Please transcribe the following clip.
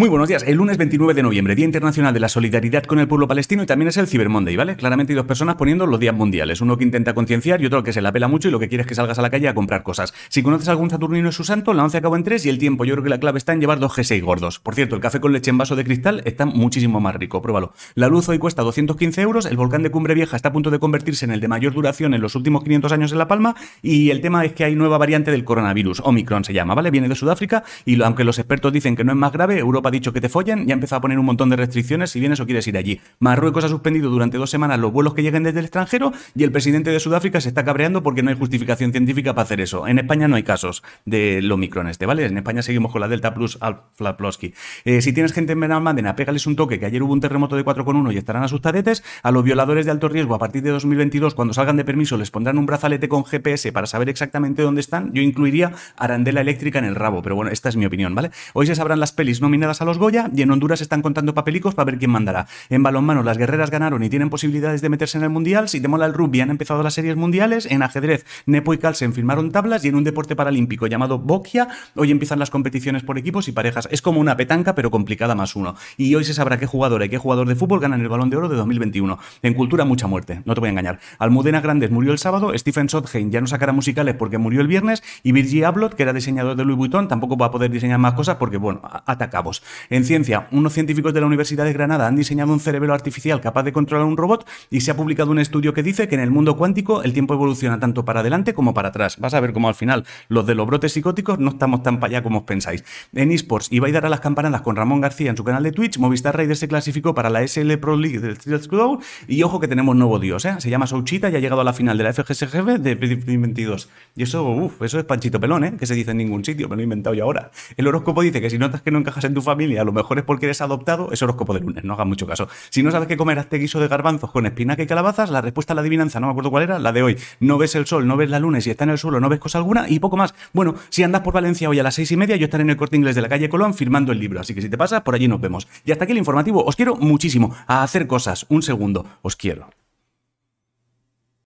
Muy buenos días. El lunes 29 de noviembre, Día Internacional de la Solidaridad con el Pueblo Palestino y también es el Cyber Monday, ¿vale? Claramente hay dos personas poniendo los días mundiales. Uno que intenta concienciar y otro que se la pela mucho y lo que quiere es que salgas a la calle a comprar cosas. Si conoces algún Saturnino y su santo, la 11 acaba en 3 y el tiempo. Yo creo que la clave está en llevar dos G6 gordos. Por cierto, el café con leche en vaso de cristal está muchísimo más rico. Pruébalo. La luz hoy cuesta 215 euros. El volcán de Cumbre Vieja está a punto de convertirse en el de mayor duración en los últimos 500 años en La Palma. Y el tema es que hay nueva variante del coronavirus. Omicron se llama, ¿vale? Viene de Sudáfrica y aunque los expertos dicen que no es más grave, Europa ha dicho que te follen ya ha empezado a poner un montón de restricciones si vienes o quieres ir allí. Marruecos ha suspendido durante dos semanas los vuelos que lleguen desde el extranjero y el presidente de Sudáfrica se está cabreando porque no hay justificación científica para hacer eso. En España no hay casos del Omicron este, ¿vale? En España seguimos con la Delta Plus Alflaplosky. Eh, si tienes gente en Benalmádena, pégales un toque, que ayer hubo un terremoto de 4,1 y estarán asustadetes. A los violadores de alto riesgo, a partir de 2022, cuando salgan de permiso, les pondrán un brazalete con GPS para saber exactamente dónde están. Yo incluiría arandela eléctrica en el rabo, pero bueno, esta es mi opinión, ¿vale? Hoy se sabrán las pelis nominadas a los Goya y en Honduras están contando papelicos para ver quién mandará. En balonmano, las guerreras ganaron y tienen posibilidades de meterse en el mundial. Si te mola el rugby, han empezado las series mundiales. En ajedrez, Nepo y Carlsen firmaron tablas y en un deporte paralímpico llamado Bokia, hoy empiezan las competiciones por equipos y parejas. Es como una petanca, pero complicada más uno. Y hoy se sabrá qué jugador y qué jugador de fútbol ganan el balón de oro de 2021. En cultura, mucha muerte, no te voy a engañar. Almudena Grandes murió el sábado, Stephen Sondheim ya no sacará musicales porque murió el viernes y Virgil Abloh, que era diseñador de Louis Vuitton, tampoco va a poder diseñar más cosas porque, bueno, atacamos. En ciencia, unos científicos de la Universidad de Granada han diseñado un cerebro artificial capaz de controlar un robot y se ha publicado un estudio que dice que en el mundo cuántico el tiempo evoluciona tanto para adelante como para atrás. Vas a ver cómo al final los de los brotes psicóticos no estamos tan para allá como os pensáis. En esports, iba a dar a las campanadas con Ramón García en su canal de Twitch, Movistar Raiders se clasificó para la SL Pro League del Street Club y ojo que tenemos nuevo dios, ¿eh? se llama Souchita y ha llegado a la final de la FGSGB de 2022. Y eso, uff, eso es Panchito Pelón, ¿eh? que se dice en ningún sitio, me lo he inventado yo ahora. El horóscopo dice que si notas que no encajas en tu familia, a lo mejor es porque eres adoptado, es horóscopo de lunes, no hagas mucho caso. Si no sabes qué comer, hazte guiso de garbanzos con espinaca y calabazas, la respuesta a la adivinanza, no me acuerdo cuál era, la de hoy. No ves el sol, no ves la luna si está en el suelo no ves cosa alguna y poco más. Bueno, si andas por Valencia hoy a las seis y media, yo estaré en el corte inglés de la calle Colón firmando el libro, así que si te pasas, por allí nos vemos. Y hasta aquí el informativo, os quiero muchísimo a hacer cosas. Un segundo, os quiero.